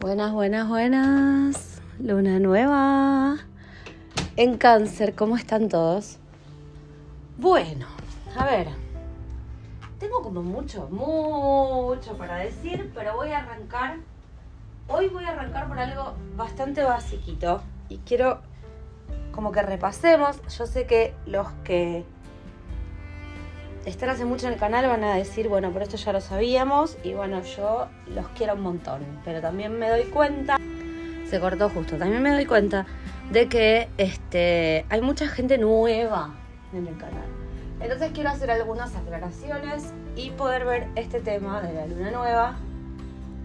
Buenas, buenas, buenas. Luna nueva. En cáncer, ¿cómo están todos? Bueno, a ver. Tengo como mucho, mucho para decir, pero voy a arrancar. Hoy voy a arrancar por algo bastante basiquito. Y quiero como que repasemos. Yo sé que los que están hace mucho en el canal van a decir, bueno, por esto ya lo sabíamos y bueno, yo los quiero un montón, pero también me doy cuenta, se cortó justo, también me doy cuenta de que este, hay mucha gente nueva en el canal. Entonces quiero hacer algunas aclaraciones y poder ver este tema de la luna nueva,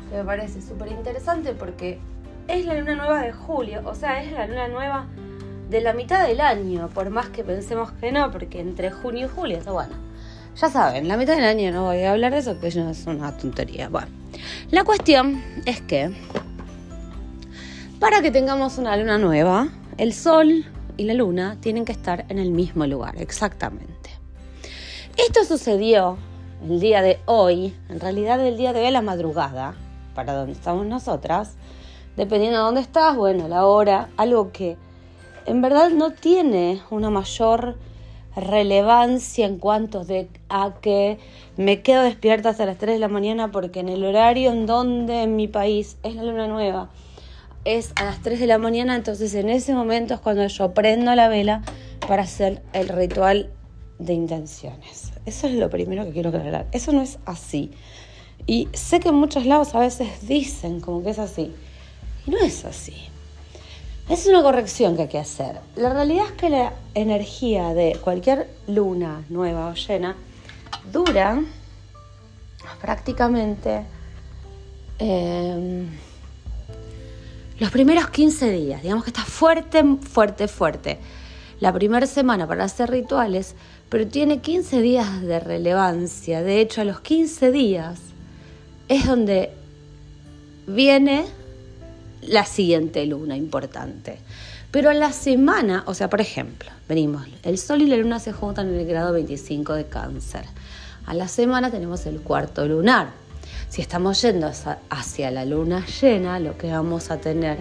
que me parece súper interesante porque es la luna nueva de julio, o sea, es la luna nueva de la mitad del año, por más que pensemos que no, porque entre junio y julio, está bueno ya saben, la mitad del año no voy a hablar de eso, que no es una tontería. Bueno, la cuestión es que para que tengamos una luna nueva, el sol y la luna tienen que estar en el mismo lugar, exactamente. Esto sucedió el día de hoy, en realidad el día de hoy a la madrugada, para donde estamos nosotras, dependiendo de dónde estás, bueno, la hora, algo que en verdad no tiene una mayor relevancia en cuanto a que me quedo despierta hasta las 3 de la mañana porque en el horario en donde en mi país es la luna nueva es a las 3 de la mañana, entonces en ese momento es cuando yo prendo la vela para hacer el ritual de intenciones. Eso es lo primero que quiero aclarar. Eso no es así. Y sé que en muchos lados a veces dicen como que es así. Y no es así. Es una corrección que hay que hacer. La realidad es que la energía de cualquier luna nueva o llena dura prácticamente em, los primeros 15 días. Digamos que está fuerte, fuerte, fuerte. La primera semana para hacer rituales, pero tiene 15 días de relevancia. De hecho, a los 15 días es donde viene la siguiente luna importante. Pero a la semana, o sea, por ejemplo, venimos, el Sol y la Luna se juntan en el grado 25 de cáncer. A la semana tenemos el cuarto lunar. Si estamos yendo hacia la luna llena, lo que vamos a tener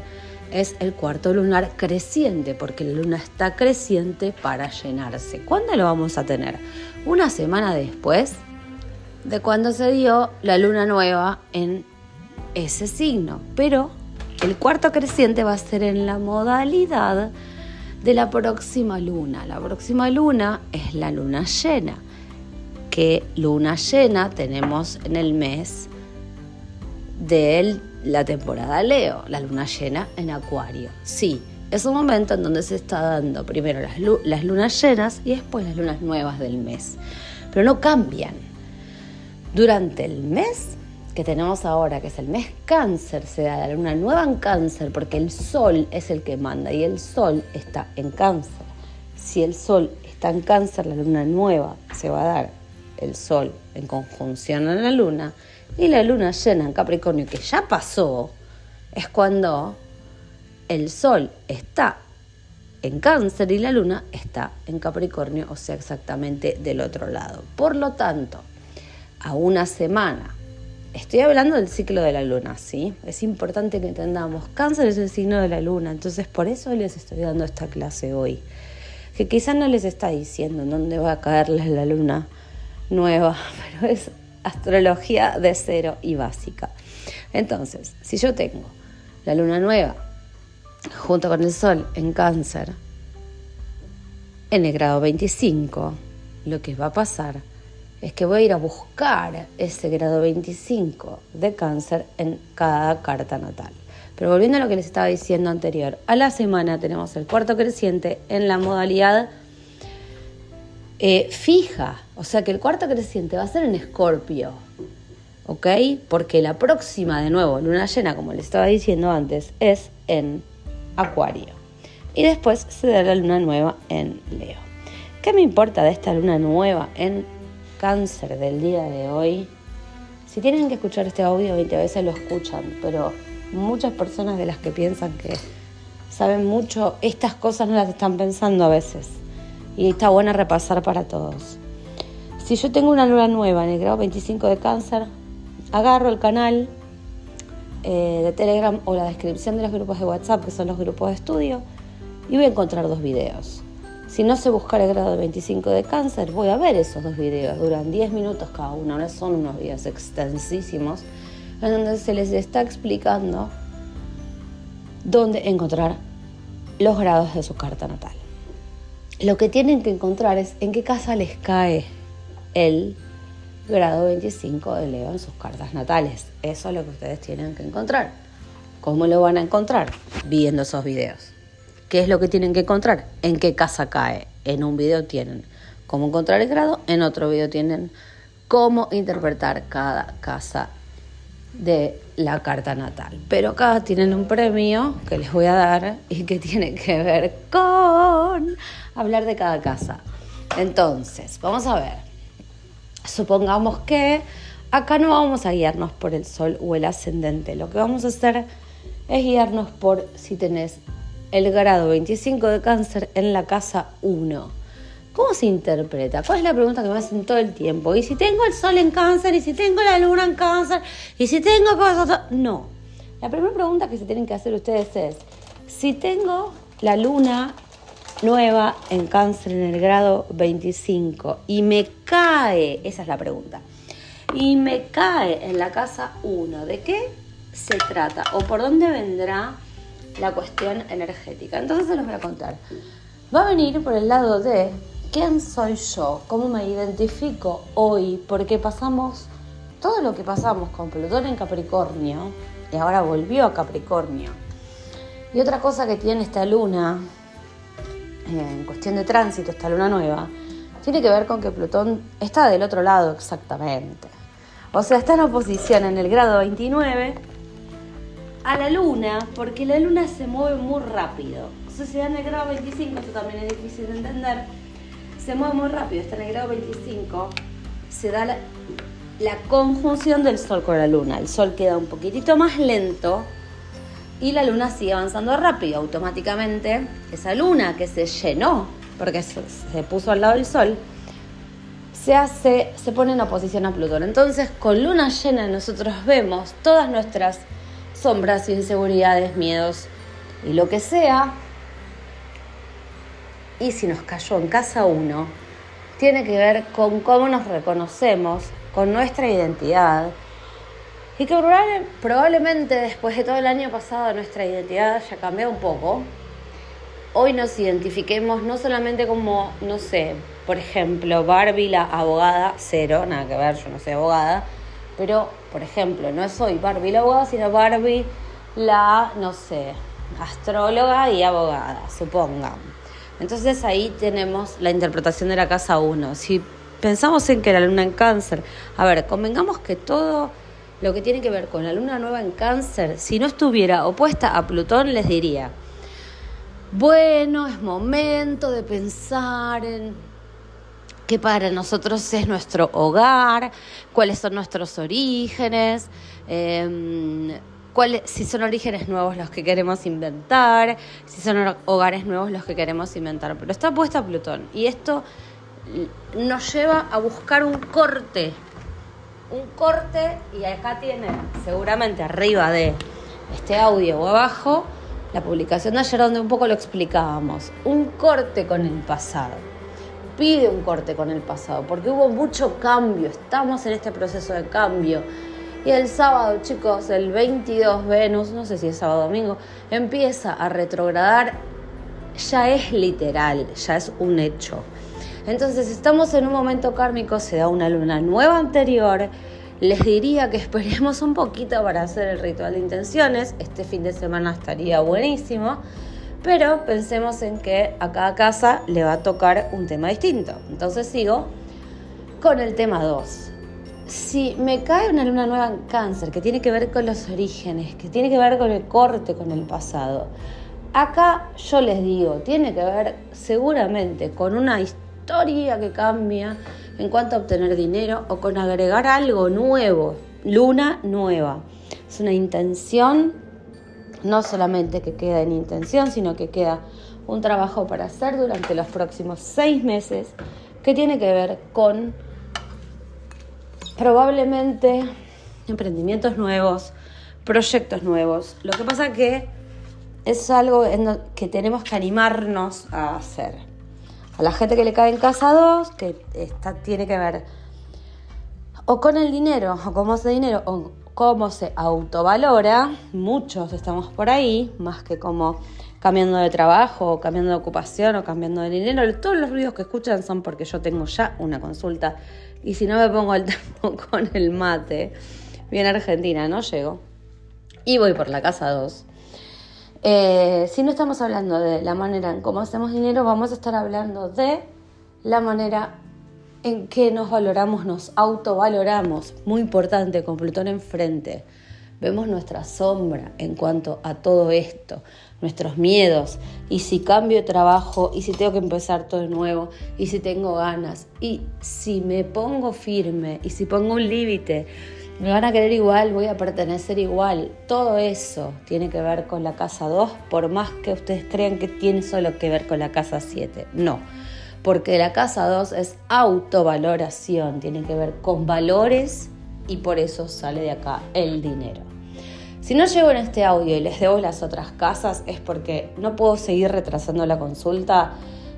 es el cuarto lunar creciente, porque la luna está creciente para llenarse. ¿Cuándo lo vamos a tener? Una semana después de cuando se dio la luna nueva en ese signo. Pero el cuarto creciente va a ser en la modalidad de la próxima luna. La próxima luna es la luna llena. ¿Qué luna llena tenemos en el mes de la temporada Leo? La luna llena en Acuario. Sí, es un momento en donde se está dando primero las, las lunas llenas y después las lunas nuevas del mes. Pero no cambian. Durante el mes que tenemos ahora, que es el mes cáncer, se da la luna nueva en cáncer, porque el sol es el que manda y el sol está en cáncer. Si el sol está en cáncer, la luna nueva se va a dar el sol en conjunción a la luna y la luna llena en Capricornio, que ya pasó, es cuando el sol está en cáncer y la luna está en Capricornio, o sea, exactamente del otro lado. Por lo tanto, a una semana Estoy hablando del ciclo de la luna, ¿sí? Es importante que entendamos. Cáncer es el signo de la luna, entonces por eso les estoy dando esta clase hoy. Que quizás no les está diciendo en dónde va a caerles la luna nueva, pero es astrología de cero y básica. Entonces, si yo tengo la luna nueva junto con el sol en cáncer, en el grado 25, lo que va a pasar es que voy a ir a buscar ese grado 25 de cáncer en cada carta natal. Pero volviendo a lo que les estaba diciendo anterior, a la semana tenemos el cuarto creciente en la modalidad eh, fija, o sea que el cuarto creciente va a ser en escorpio, ¿ok? Porque la próxima, de nuevo, luna llena, como les estaba diciendo antes, es en acuario. Y después se da la luna nueva en Leo. ¿Qué me importa de esta luna nueva en cáncer del día de hoy, si tienen que escuchar este audio 20 veces lo escuchan, pero muchas personas de las que piensan que saben mucho, estas cosas no las están pensando a veces. Y está bueno repasar para todos. Si yo tengo una luna nueva en el grado 25 de cáncer, agarro el canal, eh, de Telegram o la descripción de los grupos de WhatsApp, que son los grupos de estudio, y voy a encontrar dos videos. Si no sé buscar el grado 25 de cáncer, voy a ver esos dos videos. Duran 10 minutos cada uno, no son unos videos extensísimos, en donde se les está explicando dónde encontrar los grados de su carta natal. Lo que tienen que encontrar es en qué casa les cae el grado 25 de Leo en sus cartas natales. Eso es lo que ustedes tienen que encontrar. ¿Cómo lo van a encontrar? Viendo esos videos. ¿Qué es lo que tienen que encontrar? ¿En qué casa cae? En un video tienen cómo encontrar el grado, en otro video tienen cómo interpretar cada casa de la carta natal. Pero acá tienen un premio que les voy a dar y que tiene que ver con hablar de cada casa. Entonces, vamos a ver. Supongamos que acá no vamos a guiarnos por el sol o el ascendente. Lo que vamos a hacer es guiarnos por si tenés el grado 25 de cáncer en la casa 1. ¿Cómo se interpreta? ¿Cuál es la pregunta que me hacen todo el tiempo? ¿Y si tengo el sol en cáncer? ¿Y si tengo la luna en cáncer? ¿Y si tengo cosas? No. La primera pregunta que se tienen que hacer ustedes es, si tengo la luna nueva en cáncer en el grado 25 y me cae, esa es la pregunta, y me cae en la casa 1, ¿de qué se trata? ¿O por dónde vendrá la cuestión energética? Entonces se los voy a contar. Va a venir por el lado de quién soy yo, cómo me identifico hoy, porque pasamos todo lo que pasamos con Plutón en Capricornio, y ahora volvió a Capricornio. Y otra cosa que tiene esta luna, en cuestión de tránsito, esta luna nueva, tiene que ver con que Plutón está del otro lado exactamente. O sea, está en oposición en el grado 29 a la luna, porque la luna se mueve muy rápido. Da en el grado 25, esto también es difícil de entender, se mueve muy rápido, está en el grado 25, se da la, la conjunción del Sol con la Luna. El Sol queda un poquitito más lento y la luna sigue avanzando rápido. Automáticamente esa luna que se llenó, porque se, puso al lado del sol, se hace, se pone en oposición a Plutón. Entonces, con luna llena nosotros vemos todas nuestras sombras, inseguridades, miedos y lo que sea. Y si nos cayó en casa uno, tiene que ver con cómo nos reconocemos, con nuestra identidad, y que probablemente después de todo el año pasado nuestra identidad ya cambió un poco. Hoy nos identifiquemos no solamente como, no sé, por ejemplo, Barbie la abogada, cero, nada que ver, yo no soy abogada, pero, por ejemplo, no soy Barbie la abogada, sino Barbie la, no sé, astróloga y abogada, supongan. Entonces ahí tenemos la interpretación de la casa 1. Si pensamos en que la luna en cáncer, a ver, convengamos que todo lo que tiene que ver con la luna nueva en cáncer, si no estuviera opuesta a Plutón, les diría, bueno, es momento de pensar en qué para nosotros es nuestro hogar, cuáles son nuestros orígenes, cuáles, si son orígenes nuevos los que queremos inventar, si son hogares nuevos los que queremos inventar. Pero está puesta Plutón y esto nos lleva a buscar un corte un corte y acá tiene seguramente arriba de este audio o abajo la publicación de ayer donde un poco lo explicábamos. Un corte con el pasado. Pide un corte con el pasado porque hubo mucho cambio, estamos en este proceso de cambio. Y el sábado, chicos, el 22 Venus, no sé si es sábado o domingo, empieza a retrogradar. Ya es literal, ya es un hecho. Entonces estamos en un momento kármico, se da una luna nueva anterior. Les diría que esperemos un poquito para hacer el ritual de intenciones. Este fin de semana estaría buenísimo. Pero pensemos en que a cada casa le va a tocar un tema distinto. Entonces sigo con el tema 2. Si me cae una luna nueva en cáncer, que tiene que ver con los orígenes, que tiene que ver con el corte con el pasado, acá yo les digo, tiene que ver seguramente con una historia que cambia en cuanto a obtener dinero o con agregar algo nuevo, luna nueva. Es una intención, no solamente que queda en intención, sino que queda un trabajo para hacer durante los próximos seis meses que tiene que ver con probablemente emprendimientos nuevos, proyectos nuevos. Lo que pasa que es algo que tenemos que animarnos a hacer. A la gente que le cae en casa dos, que está, tiene que ver o con el dinero, o cómo se dinero, o cómo se autovalora. Muchos estamos por ahí, más que como cambiando de trabajo, o cambiando de ocupación, o cambiando de dinero. Todos los ruidos que escuchan son porque yo tengo ya una consulta. Y si no me pongo el tempo con el mate, bien Argentina, no llego. Y voy por la casa 2. Eh, si no estamos hablando de la manera en cómo hacemos dinero, vamos a estar hablando de la manera en que nos valoramos, nos autovaloramos. Muy importante, con Plutón enfrente. Vemos nuestra sombra en cuanto a todo esto, nuestros miedos, y si cambio de trabajo, y si tengo que empezar todo de nuevo, y si tengo ganas, y si me pongo firme, y si pongo un límite, me van a querer igual, voy a pertenecer igual. Todo eso tiene que ver con la casa 2, por más que ustedes crean que tiene solo que ver con la casa 7. No, porque la casa 2 es autovaloración, tiene que ver con valores y por eso sale de acá el dinero. Si no llego en este audio y les debo las otras casas es porque no puedo seguir retrasando la consulta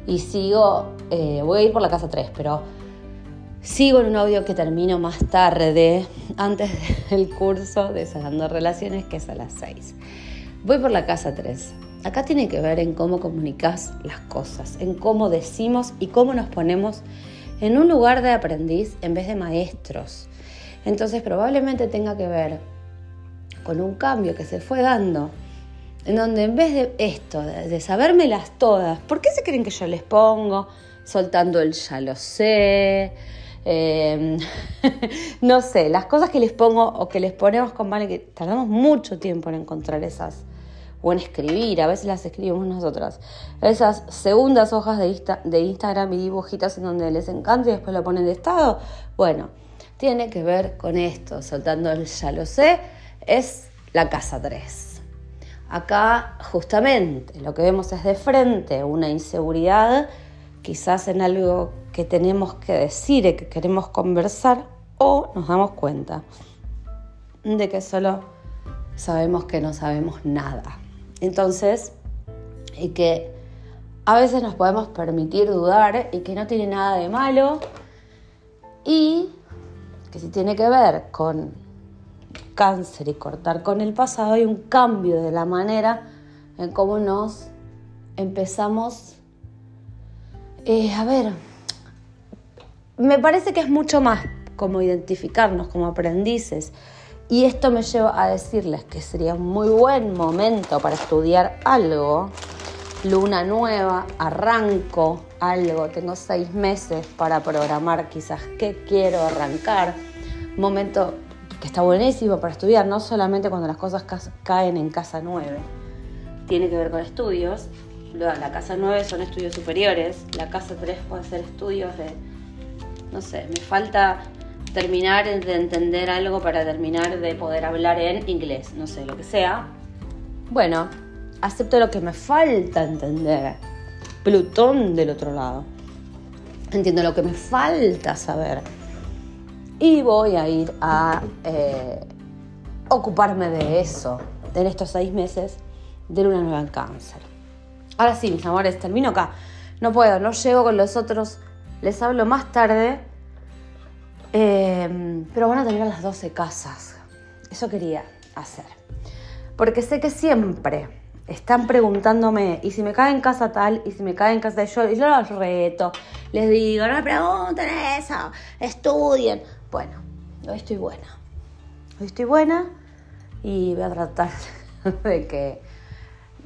y sigo, eh, voy a ir por la casa 3, pero Sigo en un audio que termino más tarde, antes del curso de Sanando Relaciones, que es a las 6. Voy por la casa 3. Acá tiene que ver en cómo comunicas las cosas, en cómo decimos y cómo nos ponemos en un lugar de aprendiz en vez de maestros. Entonces probablemente tenga que ver con un cambio que se fue dando, en donde en vez de esto, de, sabérmelas todas, ¿por qué se creen que yo les pongo? Soltando el ya lo sé, Em, no sé, las cosas que les pongo o que les ponemos con Vale, que tardamos mucho tiempo en encontrar esas, o en escribir, a veces las escribimos nosotras, esas segundas hojas de, Instagram y dibujitas en donde les encanta y después lo ponen de estado, bueno, tiene que ver con esto, soltando el ya lo sé, es la casa 3. Acá justamente lo que vemos es de frente una inseguridad, quizás en algo que tenemos que decir y que queremos conversar o nos damos cuenta de que solo sabemos que no sabemos nada. Entonces, y que a veces nos podemos permitir dudar y que no tiene nada de malo y que si tiene que ver con cáncer y cortar con el pasado, hay un cambio de la manera en cómo nos empezamos eh, a ver, me parece que es mucho más como identificarnos como aprendices. Y esto me lleva a decirles que sería un muy buen momento para estudiar algo. Luna nueva, arranco algo, tengo seis meses para programar quizás qué quiero arrancar. Momento que está buenísimo para estudiar, no solamente cuando las cosas caen en casa nueve. Tiene que ver con estudios. La casa nueve son estudios superiores, la casa tres puede ser estudios de no sé, me falta terminar de entender algo para terminar de poder hablar en inglés, no sé, lo que sea. Bueno, acepto lo que me falta entender. Plutón del otro lado. Entiendo lo que me falta saber. Y voy a ir a eh, ocuparme de eso en estos seis meses de luna nueva cáncer. Ahora sí, mis amores, termino acá. No puedo, no llego con los otros les hablo más tarde. Eh, pero van a tener las 12 casas. Eso quería hacer. Porque sé que siempre están preguntándome, ¿y si me cae en casa tal? ¿Y si me cae en casa de yo? Y yo los reto. Les digo, no me pregunten eso. Estudien. Bueno, hoy estoy buena. Hoy estoy buena y voy a tratar de que...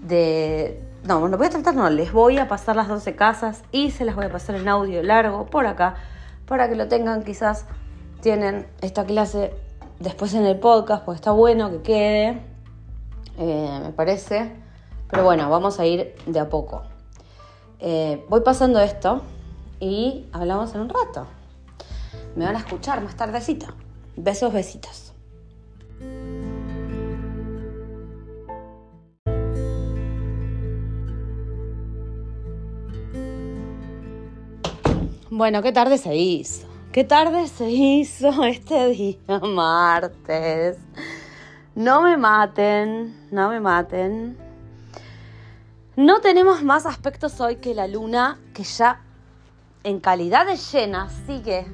De, no, bueno, voy a tratar, no, les voy a pasar las 12 casas y se las voy a pasar en audio largo por acá para que lo tengan. Quizás tienen esta clase después en el podcast, porque está bueno que quede, eh, me parece. Pero bueno, vamos a ir de a poco. Eh, voy pasando esto y hablamos en un rato. Me van a escuchar más tardecito. Besos, besitos. Bueno, qué tarde se hizo. Qué tarde se hizo este día, martes. No me maten, no me maten. No tenemos más aspectos hoy que la luna, que ya en calidad de llena sigue,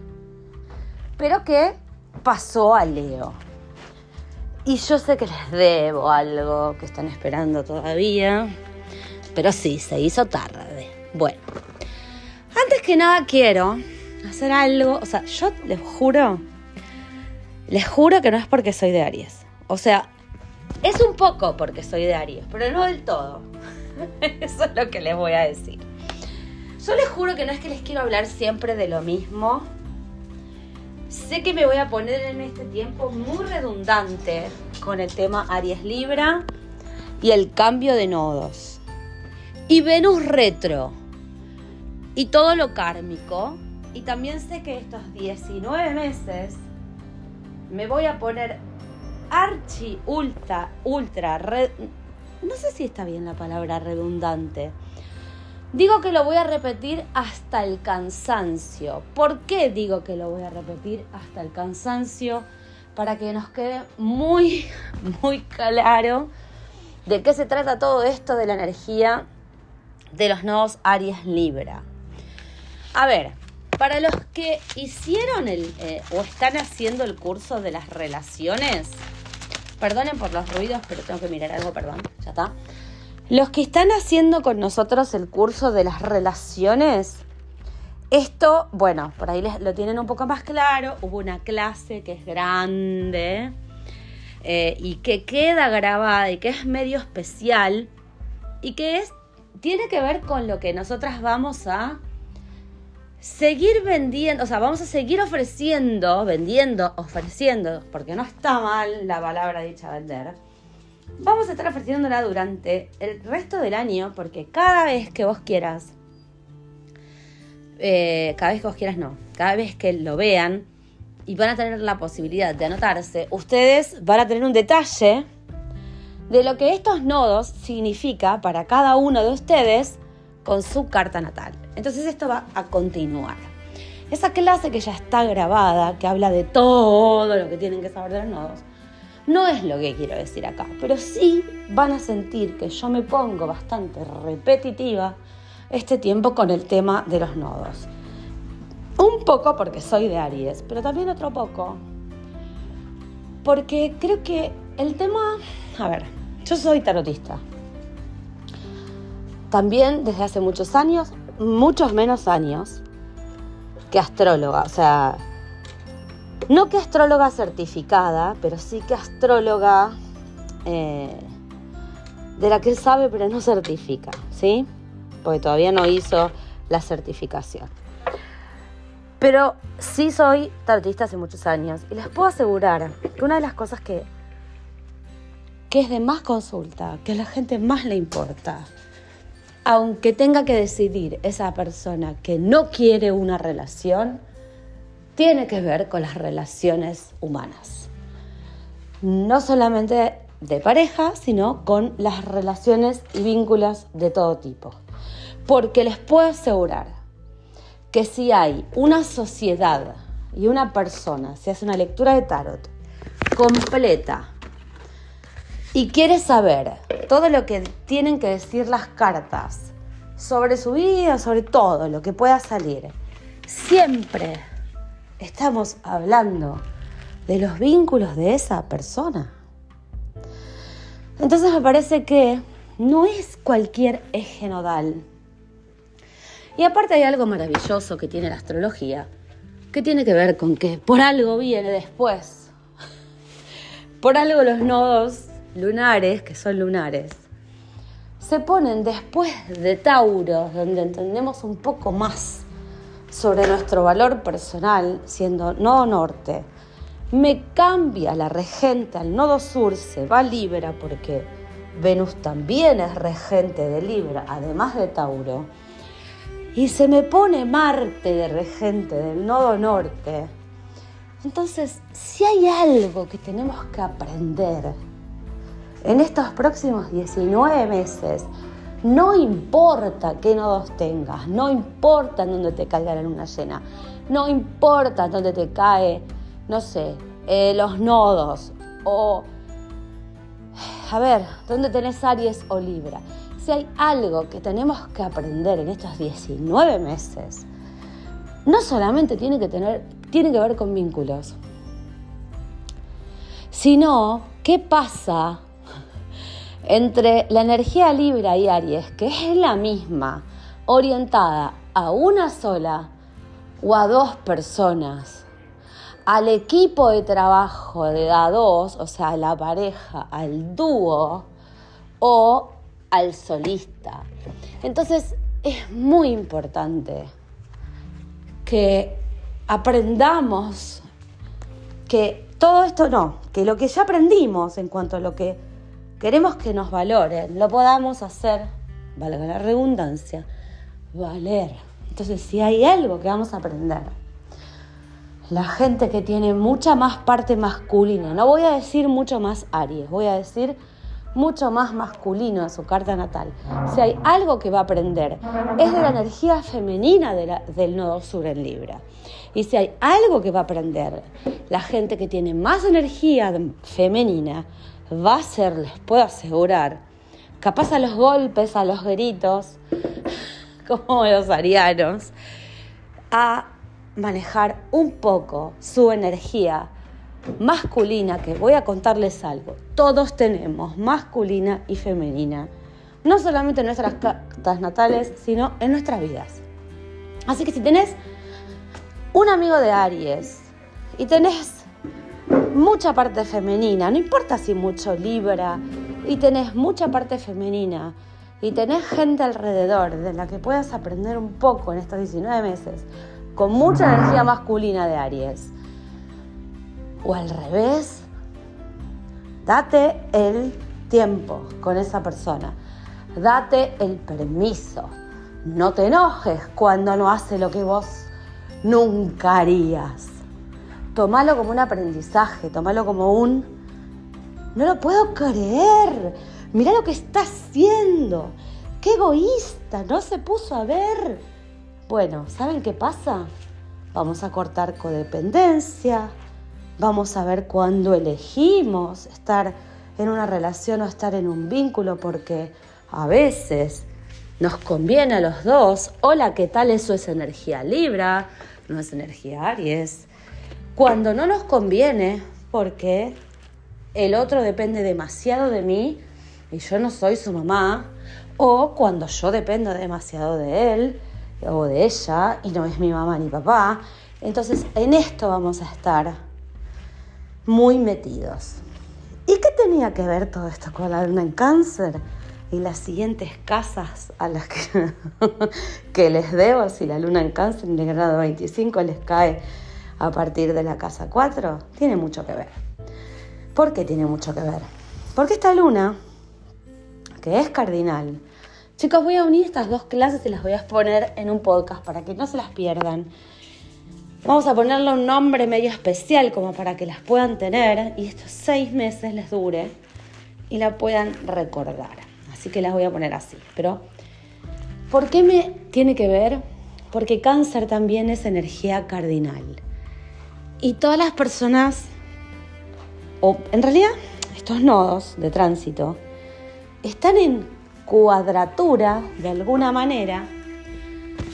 pero que pasó a Leo. Y yo sé que les debo algo que están esperando todavía, pero sí, se hizo tarde. Bueno, antes que nada quiero hacer algo, o sea, yo les juro, les juro que no es porque soy de Aries. O sea, es un poco porque soy de Aries, pero no del todo. Eso es lo que les voy a decir. Yo les juro que no es que les quiero hablar siempre de lo mismo. Sé que me voy a poner en este tiempo muy redundante con el tema Aries Libra y el cambio de nodos. Y Venus retro. Y todo lo kármico. Y también sé que estos 19 meses me voy a poner archi ultra, ultra, no sé si está bien la palabra redundante. Digo que lo voy a repetir hasta el cansancio. ¿Por qué digo que lo voy a repetir hasta el cansancio? Para que nos quede muy, muy claro de qué se trata todo esto de la energía de los nodos Aries Libra. A ver, para los que hicieron el eh, o están haciendo el curso de las relaciones, Perdonen por los ruidos, pero tengo que mirar algo, perdón, ya está. Los que están haciendo con nosotros el curso de las relaciones, esto, bueno, por ahí lo tienen un poco más claro. Hubo una clase que es grande eh, y que queda grabada y que es medio especial y que es, tiene que ver con lo que nosotras vamos a seguir vendiendo, o sea, vamos a seguir ofreciendo, vendiendo, ofreciendo, porque no está mal la palabra dicha vender. Vamos a estar ofreciéndola durante el resto del año, porque cada vez que vos quieras, eh, cada vez que vos quieras no, cada vez que lo vean y van a tener la posibilidad de anotarse, ustedes van a tener un detalle de lo que estos nodos significa para cada uno de ustedes con su carta natal. Entonces esto va a continuar. Esa clase que ya está grabada, que habla de todo lo que tienen que saber de los nodos, no es lo que quiero decir acá, pero sí van a sentir que yo me pongo bastante repetitiva este tiempo con el tema de los nodos. Un poco porque soy de Aries, pero también otro poco porque creo que el tema, a ver, yo soy tarotista, también desde hace muchos años, muchos menos años, que astróloga. O sea, no que astróloga certificada, pero sí que astróloga eh, de la que sabe pero no certifica, ¿sí? Porque todavía no hizo la certificación. Pero sí soy tarotista hace muchos años y les puedo asegurar que una de las cosas que, que es de más consulta, que a la gente más le importa, aunque tenga que decidir esa persona que no quiere una relación, tiene que ver con las relaciones humanas. No solamente de pareja, sino con las relaciones y vínculos de todo tipo. Porque les puedo asegurar que si hay una sociedad y una persona, si hace una lectura de tarot completa, y quiere saber todo lo que tienen que decir las cartas sobre su vida, sobre todo lo que pueda salir, siempre estamos hablando de los vínculos de esa persona. Entonces me parece que no es cualquier eje nodal. Y aparte hay algo maravilloso que tiene la astrología, que tiene que ver con que por algo viene después. Por algo los nodos lunares, que son lunares, se ponen después de Tauro, donde entendemos un poco más sobre nuestro valor personal, siendo nodo norte, me cambia la regente al nodo sur, se va Libra, porque Venus también es regente de Libra, además de Tauro, y se me pone Marte de regente del nodo norte. Entonces, si hay algo que tenemos que aprender, en estos próximos 19 meses, no importa qué nodos tengas, no importa en dónde te caiga la luna llena, no importa dónde te cae, no sé, eh, los nodos o a ver, ¿dónde tenés Aries o Libra? Si hay algo que tenemos que aprender en estos 19 meses, no solamente tiene que, tener, tiene que ver con vínculos, sino qué pasa entre la energía Libra y Aries, que es la misma, orientada a una sola o a dos personas, al equipo de trabajo de a dos, o sea, a la pareja, al dúo o al solista. Entonces es muy importante que aprendamos que todo esto no, que lo que ya aprendimos en cuanto a lo que queremos que nos valoren, lo podamos hacer, valga la redundancia, valer. Entonces, si hay algo que vamos a aprender, la gente que tiene mucha más parte masculina, no voy a decir mucho más Aries, voy a decir mucho más masculino en su carta natal. Si hay algo que va a aprender, es de la energía femenina del nodo sur en Libra. Y si hay algo que va a aprender, la gente que tiene más energía femenina, va a ser, les puedo asegurar, capaz a los golpes, a los gritos, como los arianos, a manejar un poco su energía masculina, que voy a contarles algo. Todos tenemos masculina y femenina, no solamente en nuestras cartas natales, sino en nuestras vidas. Así que si tenés un amigo de Aries y tenés mucha parte femenina, no importa si mucho Libra, y tenés mucha parte femenina, y tenés gente alrededor de la que puedas aprender un poco en estos 19 meses, con mucha energía masculina de Aries, o al revés, date el tiempo con esa persona. Date el permiso. No te enojes cuando no hace lo que vos nunca harías. Tómalo como un aprendizaje, tómalo como un... No lo puedo creer. Mira lo que está haciendo. Qué egoísta, no se puso a ver. Bueno, ¿saben qué pasa? Vamos a cortar codependencia, Vamos a ver cuándo elegimos estar en una relación o estar en un vínculo, porque a veces nos conviene a los dos. Hola, ¿qué tal? Eso es energía Libra, no es energía Aries. Cuando no nos conviene, porque el otro depende demasiado de mí y yo no soy su mamá, o cuando yo dependo demasiado de él o de ella y no es mi mamá ni papá. Entonces, en esto vamos a estar muy metidos. ¿Y qué tenía que ver todo esto con la luna en cáncer? Y las siguientes casas a las que, les debo, si la luna en cáncer en el grado 25 les cae a partir de la casa 4, tiene mucho que ver. ¿Por qué tiene mucho que ver? Porque esta luna, que es cardinal, chicos, voy a unir estas dos clases y las voy a poner en un podcast para que no se las pierdan. Vamos a ponerle un nombre medio especial como para que las puedan tener y estos seis meses les dure y la puedan recordar. Así que las voy a poner así. Pero, ¿por qué me tiene que ver? Porque cáncer también es energía cardinal. Y todas las personas, o en realidad estos nodos de tránsito, están en cuadratura de alguna manera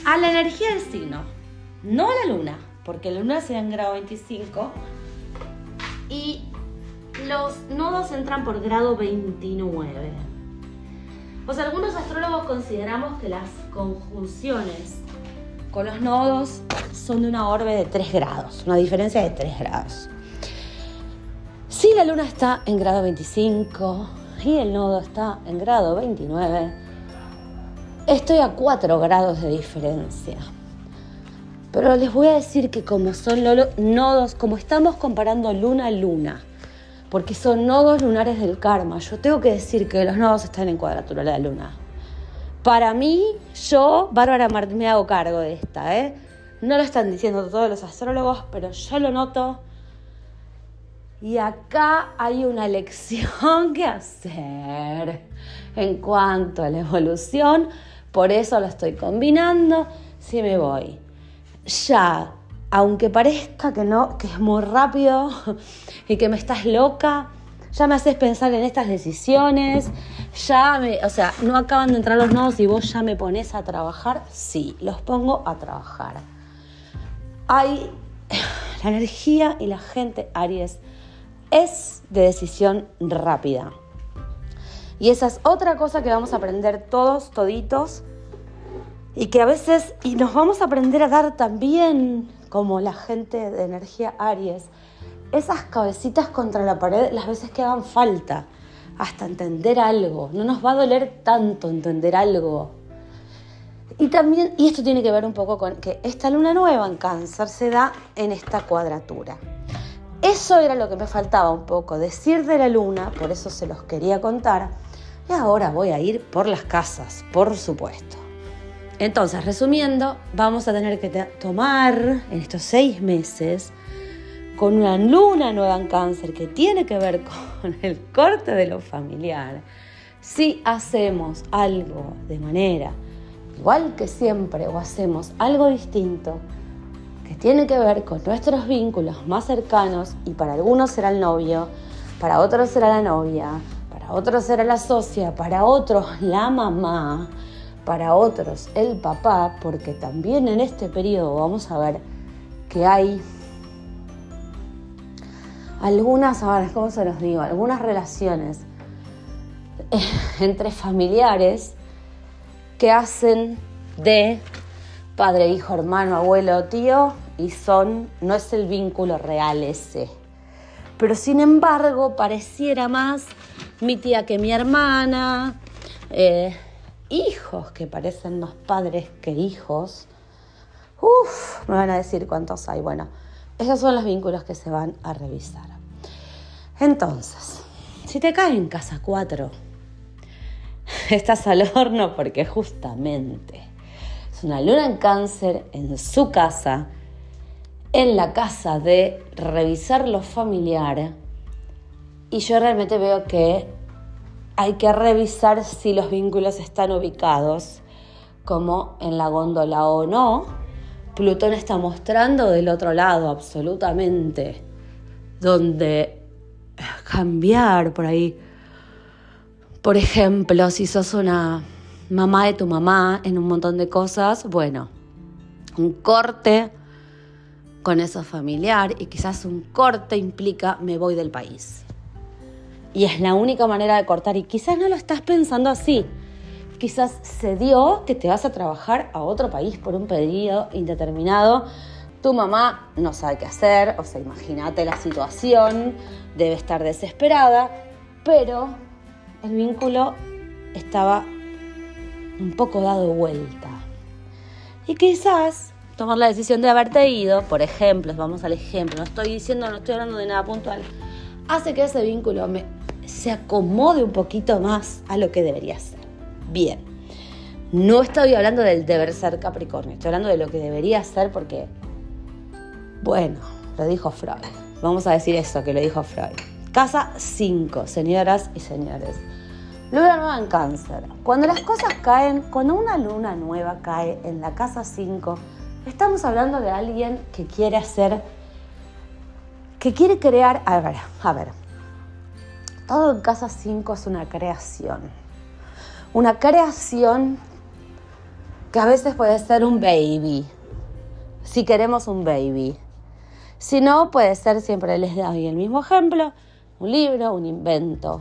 a la energía del signo, no a la luna porque la luna se da en grado 25 y los nodos entran por grado 29. Pues algunos astrólogos consideramos que las conjunciones con los nodos son de una orbe de 3 grados, una diferencia de 3 grados. Si la luna está en grado 25 y el nodo está en grado 29, estoy a 4 grados de diferencia. Pero les voy a decir que como son nodos, como estamos comparando luna a luna, porque son nodos lunares del karma, yo tengo que decir que los nodos están en cuadratura de la luna. Para mí, yo, Bárbara Martín, me hago cargo de esta, ¿eh? No lo están diciendo todos los astrólogos, pero yo lo noto. Y acá hay una lección que hacer en cuanto a la evolución, por eso lo estoy combinando. Si me voy ya, aunque parezca que no, que es muy rápido y que me estás loca, ya me haces pensar en estas decisiones, ya me, o sea, no acaban de entrar los nodos y vos ya me pones a trabajar. Sí, los pongo a trabajar. Hay la energía y la gente Aries es de decisión rápida. Y esa es otra cosa que vamos a aprender todos, toditos, y que a veces, y nos vamos a aprender a dar también, como la gente de energía Aries, esas cabecitas contra la pared las veces que hagan falta, hasta entender algo. No nos va a doler tanto entender algo. Y también, y esto tiene que ver un poco con que esta luna nueva en cáncer se da en esta cuadratura. Eso era lo que me faltaba un poco, decir de la luna, por eso se los quería contar. Y ahora voy a ir por las casas, por supuesto. Entonces, resumiendo, vamos a tener que tomar en estos seis meses con una luna nueva en cáncer que tiene que ver con el corte de lo familiar, si hacemos algo de manera igual que siempre o hacemos algo distinto que tiene que ver con nuestros vínculos más cercanos y para algunos será el novio, para otros será la novia, para otros será la socia, para otros la mamá, para otros el papá, porque también en este periodo vamos a ver que hay algunas, a ver, ¿cómo se los digo? Algunas relaciones eh, entre familiares que hacen de padre, hijo, hermano, abuelo, tío y son, no es el vínculo real ese. Pero sin embargo, pareciera más mi tía que mi hermana, eh, hijos que parecen más padres que hijos. Uf, me van a decir cuántos hay. Bueno, esos son los vínculos que se van a revisar. Entonces, si te cae en casa 4, estás al horno porque justamente es una luna en cáncer en su casa, en la casa de revisar lo familiar. Y yo realmente veo que hay que revisar si los vínculos están ubicados como en la góndola o no. Plutón está mostrando del otro lado absolutamente, donde cambiar por ahí. Por ejemplo, si sos una mamá de tu mamá en un montón de cosas, bueno, un corte con eso familiar y quizás un corte implica me voy del país. Y es la única manera de cortar y quizás no lo estás pensando así. Quizás se dio que te vas a trabajar a otro país por un periodo indeterminado tu mamá no sabe qué hacer, o sea, imagínate la situación, debe estar desesperada, pero el vínculo estaba un poco dado vuelta. Y quizás tomar la decisión de haberte ido, por ejemplo, vamos al ejemplo, no estoy diciendo, no estoy hablando de nada puntual, hace que ese vínculo se acomode un poquito más a lo que debería ser. Bien, no estoy hablando del deber ser Capricornio, estoy hablando de lo que debería ser porque bueno, lo dijo Freud. Vamos a decir eso que lo dijo Freud. Casa 5, señoras y señores. Luna nueva en cáncer. Cuando las cosas caen, cuando una luna nueva cae en la casa 5, estamos hablando de alguien que quiere hacer, que quiere crear, a ver, a ver, todo en casa 5 es una creación. Una creación que a veces puede ser un baby, si queremos un baby. Si no, puede ser, siempre les doy el mismo ejemplo, un libro, un invento.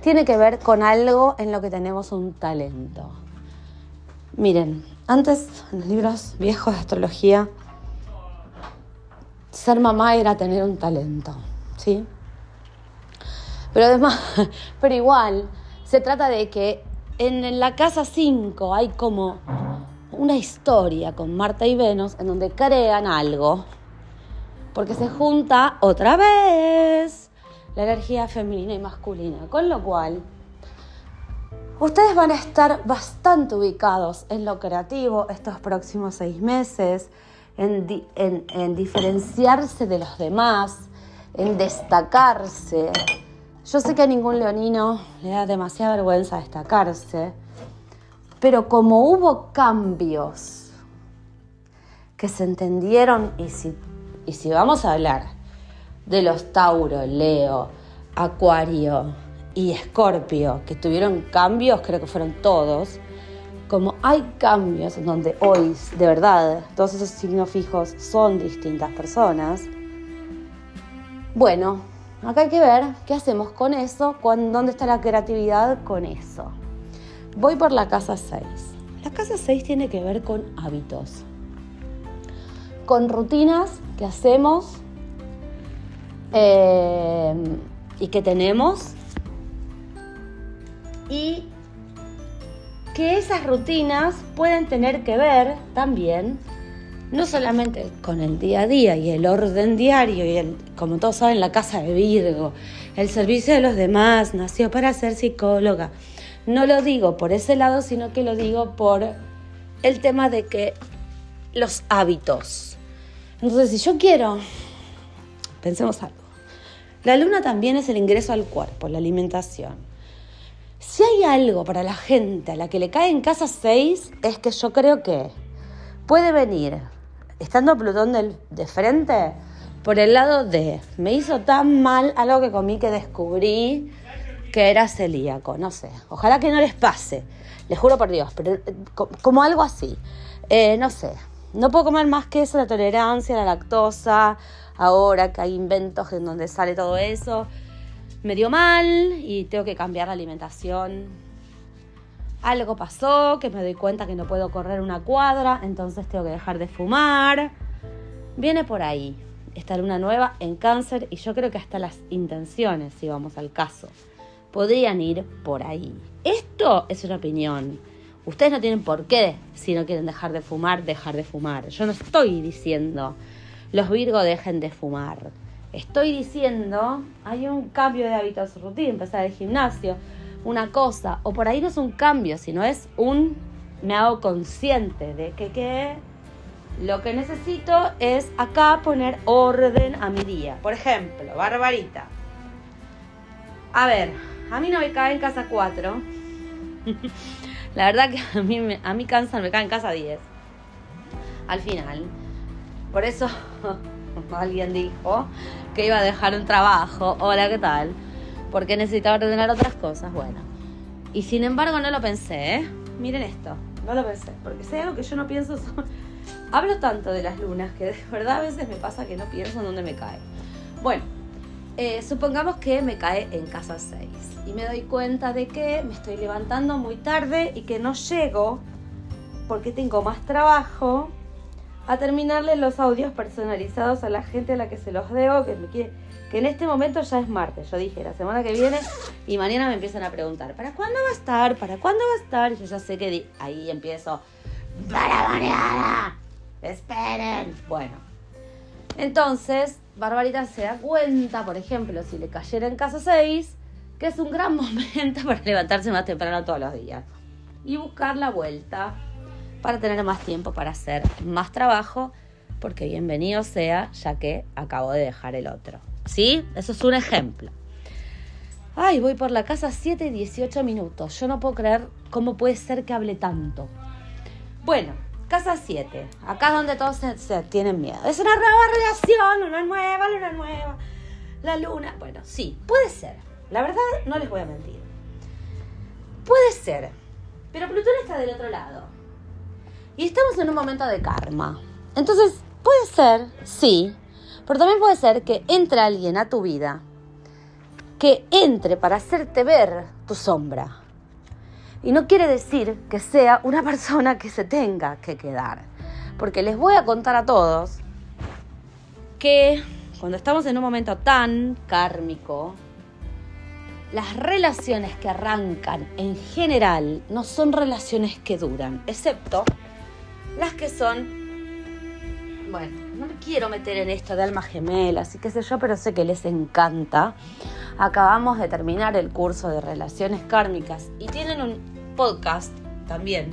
Tiene que ver con algo en lo que tenemos un talento. Miren, antes en los libros viejos de astrología, ser mamá era tener un talento, ¿sí? Pero además, pero igual, se trata de que en la casa 5 hay como una historia con Marta y Venus en donde crean algo porque se junta otra vez la energía femenina y masculina, con lo cual ustedes van a estar bastante ubicados en lo creativo estos próximos seis meses, en, diferenciarse de los demás, en destacarse. Yo sé que a ningún leonino le da demasiada vergüenza destacarse, pero como hubo cambios que se entendieron y si y si vamos a hablar de los Tauro, Leo, Acuario y Escorpio, que tuvieron cambios, creo que fueron todos, como hay cambios en donde hoy, de verdad, todos esos signos fijos son distintas personas, bueno, acá hay que ver qué hacemos con eso, dónde está la creatividad con eso. Voy por la casa 6. La casa 6 tiene que ver con hábitos, con rutinas que hacemos eh, y que tenemos y que esas rutinas pueden tener que ver también no solamente con el día a día y el orden diario y el, como todos saben, la casa de Virgo, el servicio de los demás, nació para ser psicóloga. No lo digo por ese lado, sino que lo digo por el tema de que los hábitos. Entonces, si yo quiero, pensemos algo. La luna también es el ingreso al cuerpo, la alimentación. Si hay algo para la gente a la que le cae en casa 6, es que yo creo que puede venir estando Plutón de frente, por el lado de, me hizo tan mal algo que comí que descubrí que era celíaco, no sé, ojalá que no les pase, les juro por Dios, pero eh, como algo así, eh, no sé, no puedo comer más que eso, la tolerancia, la lactosa, ahora que hay inventos en donde sale todo eso, me dio mal y tengo que cambiar la alimentación, algo pasó, que me doy cuenta que no puedo correr una cuadra, entonces tengo que dejar de fumar. Viene por ahí esta luna nueva en cáncer y yo creo que hasta las intenciones, si vamos al caso, podrían ir por ahí. Esto es una opinión. Ustedes no tienen por qué, si no quieren dejar de fumar, dejar de fumar. Yo no estoy diciendo los Virgo dejen de fumar. Estoy diciendo, hay un cambio de hábitos rutina, empezar el gimnasio, una cosa, o por ahí no es un cambio, sino es un, me hago consciente de que, que lo que necesito es acá poner orden a mi día. Por ejemplo, Barbarita. A ver, a mí no me cae en casa 4. La verdad que a mí, a mí cáncer me cae en casa 10. Al final. Por eso alguien dijo que iba a dejar un trabajo. Hola, ¿qué tal? porque necesitaba ordenar otras cosas. Bueno, y sin embargo no lo pensé, ¿eh? Miren esto, no lo pensé, porque hay algo que yo no pienso, hablo tanto de las lunas que de verdad a veces me pasa que no pienso en dónde me cae. Bueno, eh, supongamos que me cae en casa 6 y me doy cuenta de que me estoy levantando muy tarde y que no llego porque tengo más trabajo a terminarle los audios personalizados a la gente a la que se los debo, que me quiere que en este momento ya es martes. Yo dije, la semana que viene y mañana me empiezan a preguntar, ¿para cuándo va a estar? ¿Para cuándo va a estar? Y yo ya sé que ahí empiezo, para mañana, esperen. Bueno, entonces, Barbarita se da cuenta, por ejemplo, si le cayera en casa 6, que es un gran momento para levantarse más temprano todos los días y buscar la vuelta para tener más tiempo para hacer más trabajo, porque bienvenido sea, ya que acabo de dejar el otro. ¿Sí? Eso es un ejemplo. Ay, voy por la casa 7 y 18 minutos. Yo no puedo creer cómo puede ser que hable tanto. Bueno, casa 7. Acá es donde todos se, tienen miedo. Es una nueva relación, una nueva, luna nueva. La luna. Bueno, sí, puede ser. La verdad, no les voy a mentir. Puede ser. Pero Plutón está del otro lado. Y estamos en un momento de karma. Entonces, puede ser, sí, pero también puede ser que entre alguien a tu vida que entre para hacerte ver tu sombra. Y no quiere decir que sea una persona que se tenga que quedar. Porque les voy a contar a todos que cuando estamos en un momento tan kármico, las relaciones que arrancan en general no son relaciones que duran, excepto las que son, bueno, no me quiero meter en esto de almas gemelas y qué sé yo, pero sé que les encanta. Acabamos de terminar el curso de relaciones kármicas y tienen un podcast también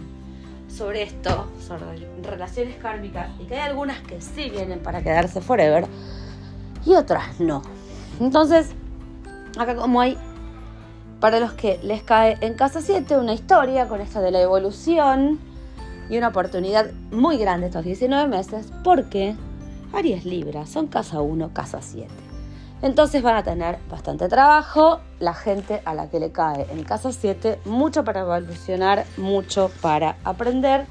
sobre esto, sobre relaciones kármicas, y que hay algunas que sí vienen para quedarse forever y otras no. Entonces, acá como hay para los que les cae en casa 7 una historia con esto de la evolución y una oportunidad muy grande estos 19 meses, porque Aries Libra son casa 1, casa 7. Entonces van a tener bastante trabajo, la gente a la que le cae en casa 7, mucho para evolucionar, mucho para aprender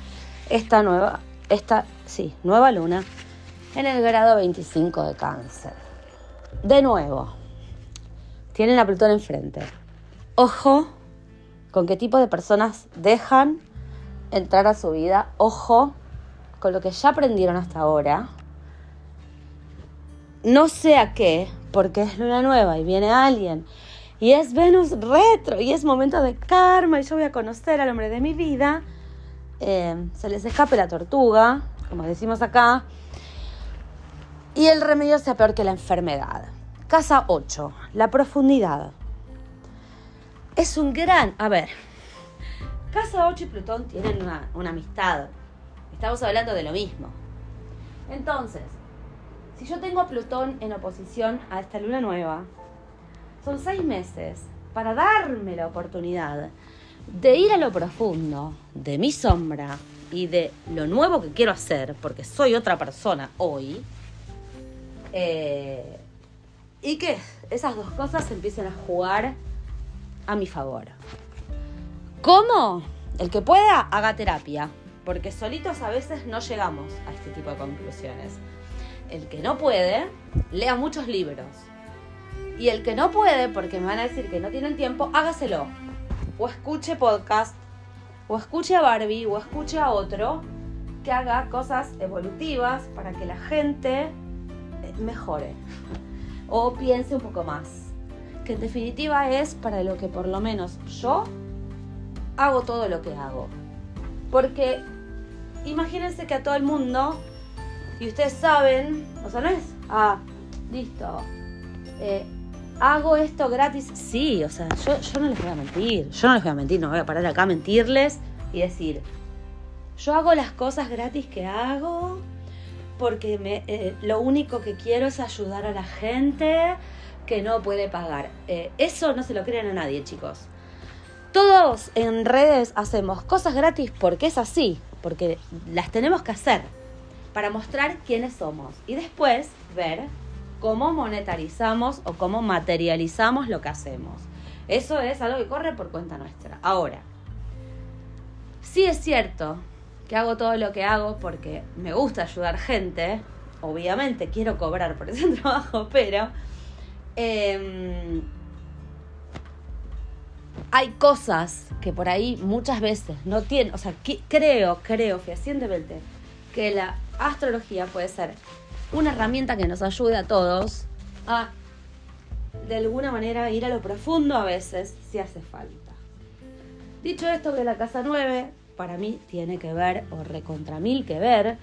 esta nueva, esta, sí, nueva luna en el grado 25 de cáncer. De nuevo, tienen a Plutón enfrente. Ojo con qué tipo de personas dejan entrar a su vida. Ojo con lo que ya aprendieron hasta ahora. No sé a qué, porque es luna nueva y viene alguien. Y es Venus retro y es momento de karma y yo voy a conocer al hombre de mi vida. Eh, se les escape la tortuga, como decimos acá. Y el remedio sea peor que la enfermedad. Casa 8, la profundidad. Es un gran... A ver, Casa 8 y Plutón tienen una, una amistad. Estamos hablando de lo mismo. Entonces, si yo tengo a Plutón en oposición a esta luna nueva, son seis meses para darme la oportunidad de ir a lo profundo de mi sombra y de lo nuevo que quiero hacer, porque soy otra persona hoy, eh, y que esas dos cosas empiecen a jugar a mi favor. ¿Cómo? El que pueda, haga terapia, porque solitos a veces no llegamos a este tipo de conclusiones el que no puede, lea muchos libros. Y el que no puede, porque me van a decir que no tienen tiempo, hágaselo. O escuche podcast, o escuche a Barbie, o escuche a otro que haga cosas evolutivas para que la gente eh, mejore. O piense un poco más. Que en definitiva es para lo que por lo menos yo hago todo lo que hago. Porque imagínense que a todo el mundo y ustedes saben, o sea, no es, ah, listo, eh, hago esto gratis. Sí, o sea, yo, no les voy a mentir, yo no les voy a mentir, no voy a parar acá a mentirles y decir, yo hago las cosas gratis que hago porque me, eh, lo único que quiero es ayudar a la gente que no puede pagar. Eh, eso no se lo creen a nadie, chicos. Todos en redes hacemos cosas gratis porque es así, porque las tenemos que hacer para mostrar quiénes somos y después ver cómo monetarizamos o cómo materializamos lo que hacemos. Eso es algo que corre por cuenta nuestra. Ahora, sí es cierto que hago todo lo que hago porque me gusta ayudar gente, obviamente quiero cobrar por ese trabajo, pero em, hay cosas que por ahí muchas veces no tienen, o sea, creo, creo fehacientemente que la astrología puede ser una herramienta que nos ayude a todos a, de alguna manera, ir a lo profundo a veces, si hace falta. Dicho esto, que la casa 9 para mí tiene que ver, o recontra mil que ver,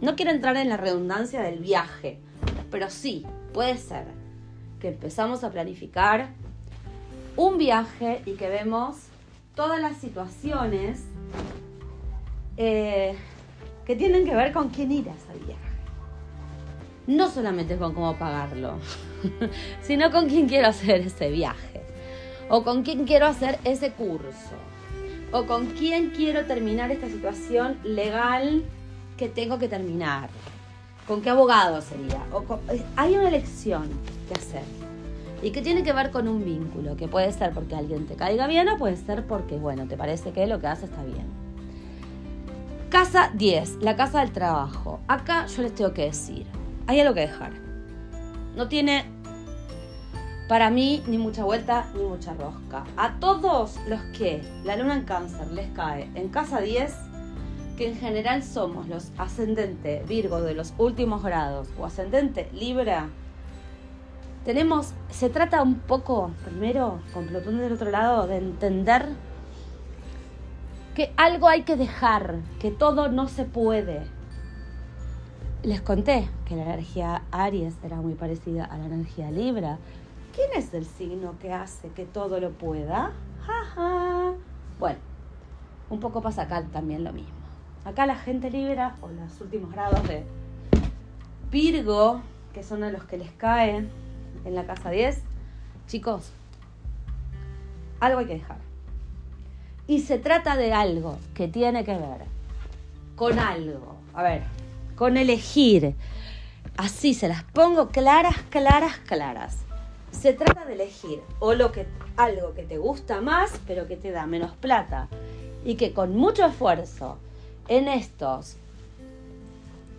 no quiero entrar en la redundancia del viaje, pero sí, puede ser que empezamos a planificar un viaje y que vemos todas las situaciones eh, que tienen que ver con quién ir a ese viaje. No solamente con cómo pagarlo, sino con quién quiero hacer ese viaje, o con quién quiero hacer ese curso, o con quién quiero terminar esta situación legal que tengo que terminar, con qué abogado sería. Eh, hay una elección que hacer y que tiene que ver con un vínculo, que puede ser porque alguien te caiga bien o puede ser porque, bueno, te parece que lo que hace está bien. Casa 10, la casa del trabajo. Acá yo les tengo que decir, hay algo que dejar. No tiene para mí ni mucha vuelta ni mucha rosca. A todos los que la luna en cáncer les cae en casa 10, que en general somos los ascendente Virgo de los últimos grados o ascendente Libra, tenemos, se trata un poco, primero, con Plutón del otro lado, de entender que algo hay que dejar, que todo no se puede. Les conté que la energía Aries era muy parecida a la energía Libra. ¿Quién es el signo que hace que todo lo pueda? Ja, Bueno, un poco pasa acá también lo mismo. Acá la gente Libra, o los últimos grados de Virgo, que son a los que les caen en la casa 10, chicos, algo hay que dejar. Y se trata de algo que tiene que ver con algo, a ver, con elegir Así se las pongo claras, claras, claras. Se trata de elegir o lo que, algo que te gusta más, pero que te da menos plata. Y que con mucho esfuerzo en estos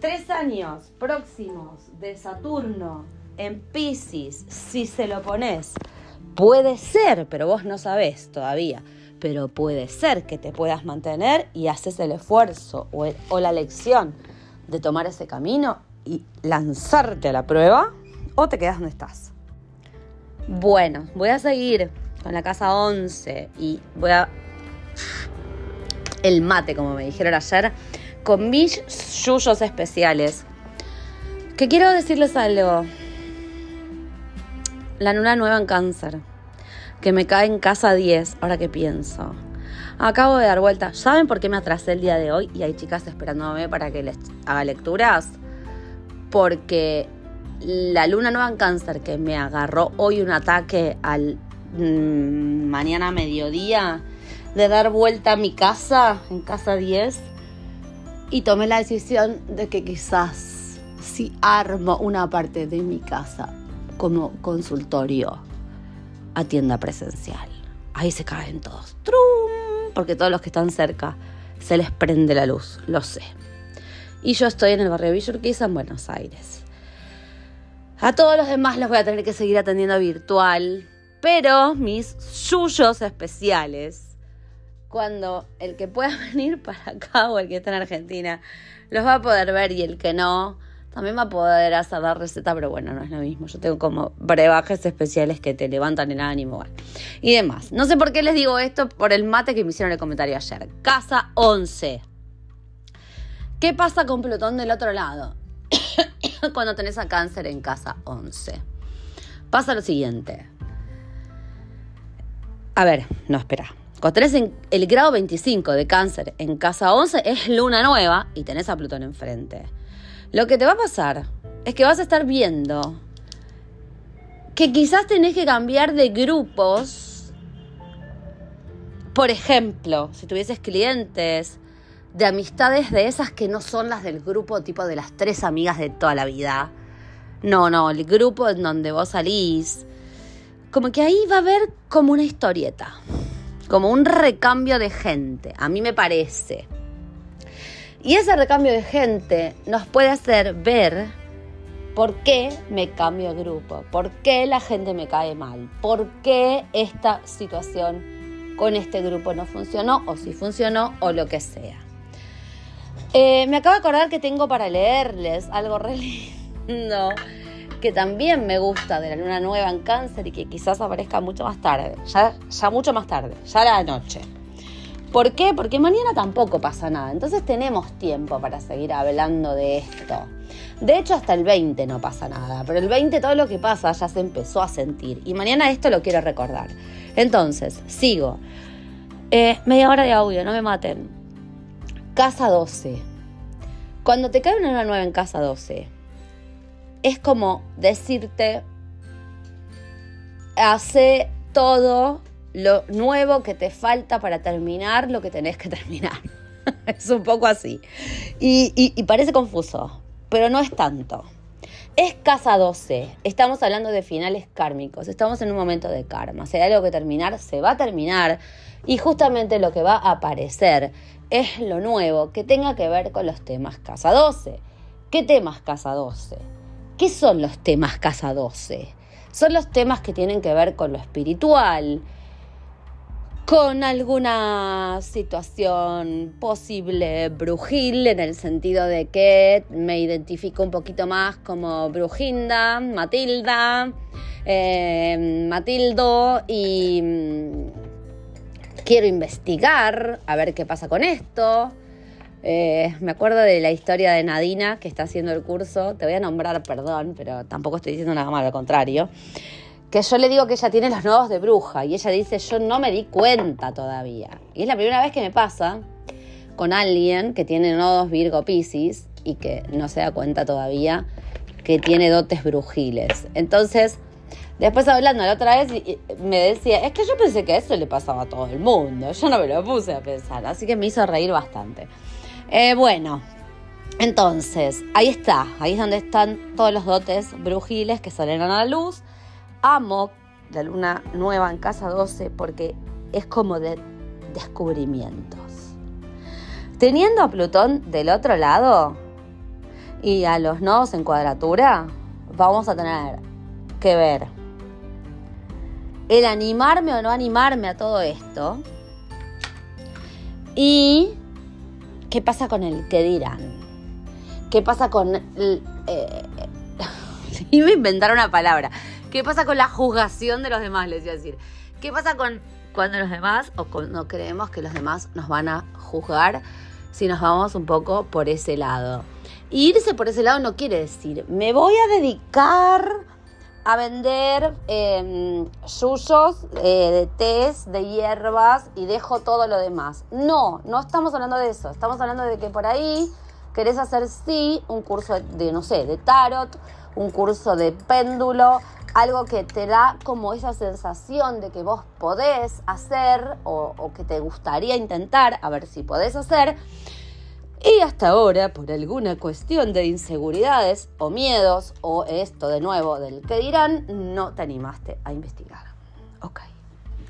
tres años próximos de Saturno en Pisces, si se lo pones, puede ser, pero vos no sabés todavía, pero puede ser que te puedas mantener y haces el esfuerzo o, la lección de tomar ese camino y lanzarte a la prueba o te quedas donde estás. Bueno, voy a seguir con la casa 11 y voy a... El mate, como me dijeron ayer, con mis yuyos especiales. Que quiero decirles algo. La luna nueva en cáncer, que me cae en casa 10, ahora que pienso. Acabo de dar vuelta. ¿Saben por qué me atrasé el día de hoy? Y hay chicas esperándome para que les haga lecturas. Porque la luna nueva en cáncer que me agarró hoy un ataque al mmm, mañana mediodía de dar vuelta a mi casa, en casa 10, y tomé la decisión de que quizás si armo una parte de mi casa como consultorio a tienda presencial, ahí se caen todos. ¡Trum! Porque todos los que están cerca se les prende la luz, lo sé. Y yo estoy en el barrio Villurquiza, en Buenos Aires. A todos los demás los voy a tener que seguir atendiendo virtual, pero mis suyos especiales, cuando el que pueda venir para acá o el que está en Argentina, los va a poder ver y el que no, también va a poder hacer receta, pero bueno, no es lo mismo. Yo tengo como brebajes especiales que te levantan el ánimo y demás. No sé por qué les digo esto, por el mate que me hicieron el comentario ayer. Casa 11. ¿Qué pasa con Plutón del otro lado? cuando tenés a cáncer en casa 11. Pasa lo siguiente. A ver, no, espera. Cuando tenés en el grado 25 de cáncer en casa 11 es luna nueva y tenés a Plutón enfrente. Lo que te va a pasar es que vas a estar viendo que quizás tenés que cambiar de grupos. Por ejemplo, si tuvieses clientes de amistades de esas que no son las del grupo tipo de las tres amigas de toda la vida. No, no, el grupo en donde vos salís. Como que ahí va a haber como una historieta, como un recambio de gente, a mí me parece. Y ese recambio de gente nos puede hacer ver por qué me cambio de grupo, por qué la gente me cae mal, por qué esta situación con este grupo no funcionó o si funcionó o lo que sea. Eh, me acabo de acordar que tengo para leerles algo re lindo que también me gusta de la luna nueva en cáncer y que quizás aparezca mucho más tarde, ya, ya mucho más tarde, ya la noche. ¿Por qué? Porque mañana tampoco pasa nada, entonces tenemos tiempo para seguir hablando de esto. De hecho, hasta el 20 no pasa nada, pero el 20 todo lo que pasa ya se empezó a sentir y mañana esto lo quiero recordar. Entonces, sigo. Eh, media hora de audio, no me maten. Casa 12. Cuando te cae una luna nueva en casa 12, es como decirte, hace todo lo nuevo que te falta para terminar lo que tenés que terminar. es un poco así. Y, parece confuso, pero no es tanto. Es casa 12. Estamos hablando de finales kármicos. Estamos en un momento de karma. Si hay algo que terminar, se va a terminar. Y justamente lo que va a aparecer es lo nuevo que tenga que ver con los temas Casa 12. ¿Qué temas Casa 12? ¿Qué son los temas Casa 12? Son los temas que tienen que ver con lo espiritual, con alguna situación posible brujil, en el sentido de que me identifico un poquito más como Brujinda, Matilda, eh, Matildo y quiero investigar, a ver qué pasa con esto. Eh, me acuerdo de la historia de Nadina, que está haciendo el curso. Te voy a nombrar, perdón, pero tampoco estoy diciendo nada malo, al contrario. Que yo le digo que ella tiene los nodos de bruja y ella dice, yo no me di cuenta todavía. Y es la primera vez que me pasa con alguien que tiene nodos Virgo Pisces y que no se da cuenta todavía que tiene dotes brujiles. Entonces, Después hablando la otra vez me decía, es que yo pensé que eso le pasaba a todo el mundo, yo no me lo puse a pensar, así que me hizo reír bastante. Eh, bueno, Entonces, ahí está, ahí es donde están todos los dotes brujiles que salen a la luz. Amo la luna nueva en casa 12 porque es como de descubrimientos. Teniendo a Plutón del otro lado y a los nodos en cuadratura, vamos a tener que ver el animarme o no animarme a todo esto. Y qué pasa con el que dirán. ¿Qué pasa con... Eh, iba a inventar una palabra. ¿Qué pasa con la juzgación de los demás? Les iba a decir. ¿Qué pasa con cuando los demás o cuando creemos que los demás nos van a juzgar si nos vamos un poco por ese lado? irse por ese lado no quiere decir, me voy a dedicar a vender yuyos eh, de tés, de hierbas y dejo todo lo demás. No, no estamos hablando de eso. Estamos hablando de que por ahí querés hacer sí un curso de, no sé, de tarot, un curso de péndulo, algo que te da como esa sensación de que vos podés hacer o, que te gustaría intentar, a ver si podés hacer. Y hasta ahora, por alguna cuestión de inseguridades o miedos, o esto de nuevo del que dirán, no te animaste a investigar. Ok,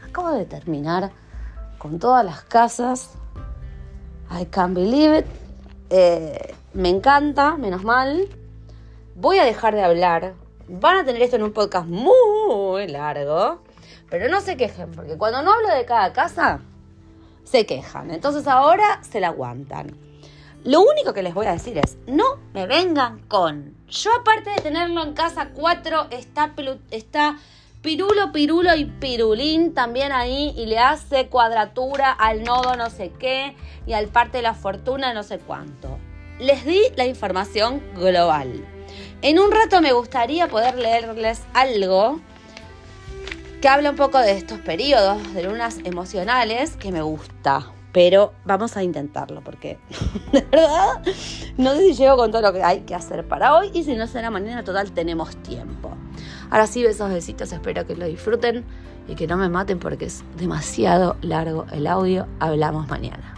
acabo de terminar con todas las casas. I can't believe it. Eh, me encanta, menos mal. Voy a dejar de hablar. Van a tener esto en un podcast muy largo. Pero no se quejen, porque cuando no hablo de cada casa, se quejan. Entonces ahora se la aguantan. Lo único que les voy a decir es, no me vengan con. Yo aparte de tenerlo en casa 4, está, Pirulo, Pirulo y Pirulín también ahí y le hace cuadratura al nodo no sé qué y al parte de la fortuna no sé cuánto. Les di la información global. En un rato me gustaría poder leerles algo que habla un poco de estos periodos de lunas emocionales que me gusta pero vamos a intentarlo porque de verdad no sé si llego con todo lo que hay que hacer para hoy y si no será mañana total tenemos tiempo. Ahora sí, besos, besitos, espero que lo disfruten y que no me maten porque es demasiado largo el audio. Hablamos mañana.